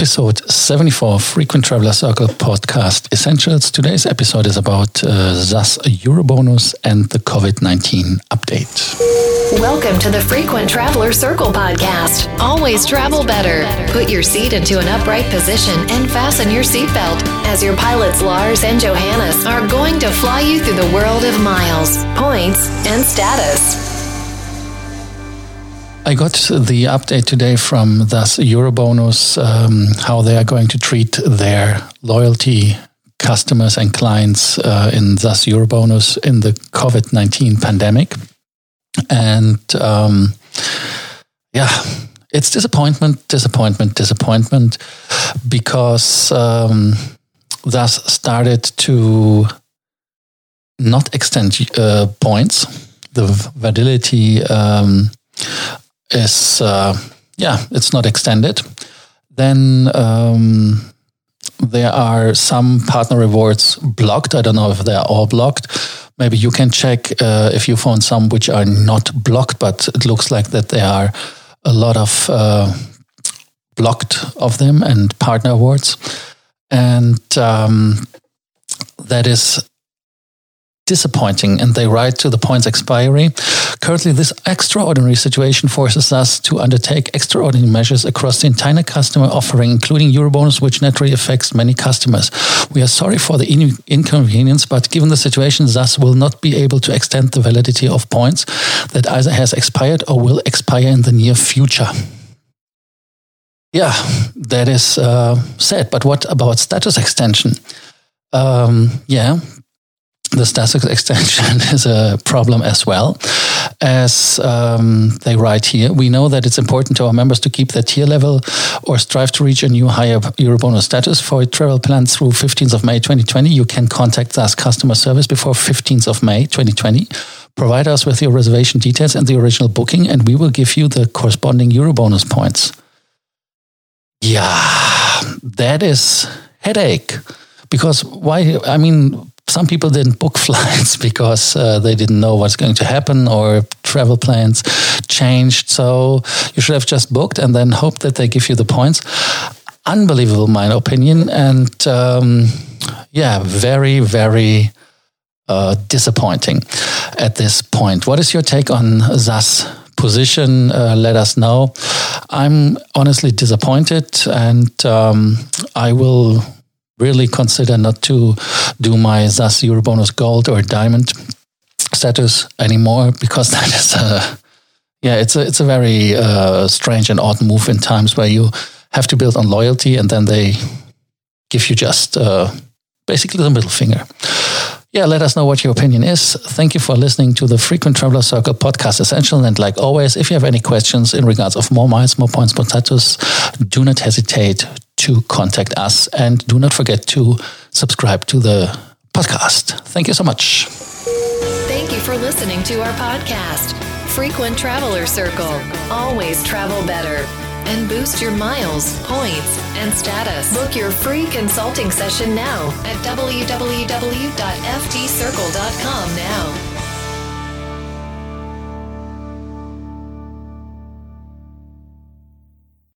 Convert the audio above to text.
episode 74 Frequent Traveler Circle podcast essentials. Today's episode is about uh, SAS Eurobonus and the COVID 19 update. Welcome to the Frequent Traveler Circle podcast. Always travel better. Put your seat into an upright position and fasten your seatbelt as your pilots Lars and Johannes are going to fly you through the world of miles, points, and status. I got the update today from SAS Eurobonus, um, how they are going to treat their loyalty customers and clients uh, in SAS Eurobonus in the COVID 19 pandemic. And um, yeah, it's disappointment, disappointment, disappointment because um, SAS started to not extend uh, points. The validity um, is uh, yeah, it's not extended. Then um, there are some partner rewards blocked. I don't know if they are all blocked. Maybe you can check uh, if you found some which are not blocked, but it looks like that there are a lot of uh, blocked of them and partner awards, and um, that is disappointing and they write to the points expiry. Currently, this extraordinary situation forces us to undertake extraordinary measures across the entire customer offering, including Eurobonus, which naturally affects many customers. We are sorry for the in- inconvenience, but given the situation, SAS will not be able to extend the validity of points that either has expired or will expire in the near future. Yeah, that is uh, sad. But what about status extension? Um, yeah, the status extension is a problem as well. As um, they write here, we know that it's important to our members to keep their tier level or strive to reach a new higher Eurobonus status. For travel plans through 15th of May 2020, you can contact us customer service before 15th of May 2020. Provide us with your reservation details and the original booking, and we will give you the corresponding Eurobonus points. Yeah, that is headache. Because why? I mean, some people didn't book flights because uh, they didn't know what's going to happen or travel plans changed. So you should have just booked and then hope that they give you the points. Unbelievable, my opinion. And um, yeah, very, very uh, disappointing at this point. What is your take on SAS position? Uh, let us know. I'm honestly disappointed and um, I will really consider not to do my SAS Eurobonus Gold or Diamond status anymore because that is a yeah it's a it's a very uh, strange and odd move in times where you have to build on loyalty and then they give you just uh, basically the middle finger. Yeah, let us know what your opinion is. Thank you for listening to the Frequent Traveler Circle podcast essential. And like always, if you have any questions in regards of more miles, more points, more status, do not hesitate to contact us. And do not forget to subscribe to the podcast. Thank you so much. Thank you for listening to our podcast, Frequent Traveler Circle. Always travel better and boost your miles, points, and status. Book your free consulting session now at www.ftcircle.com now.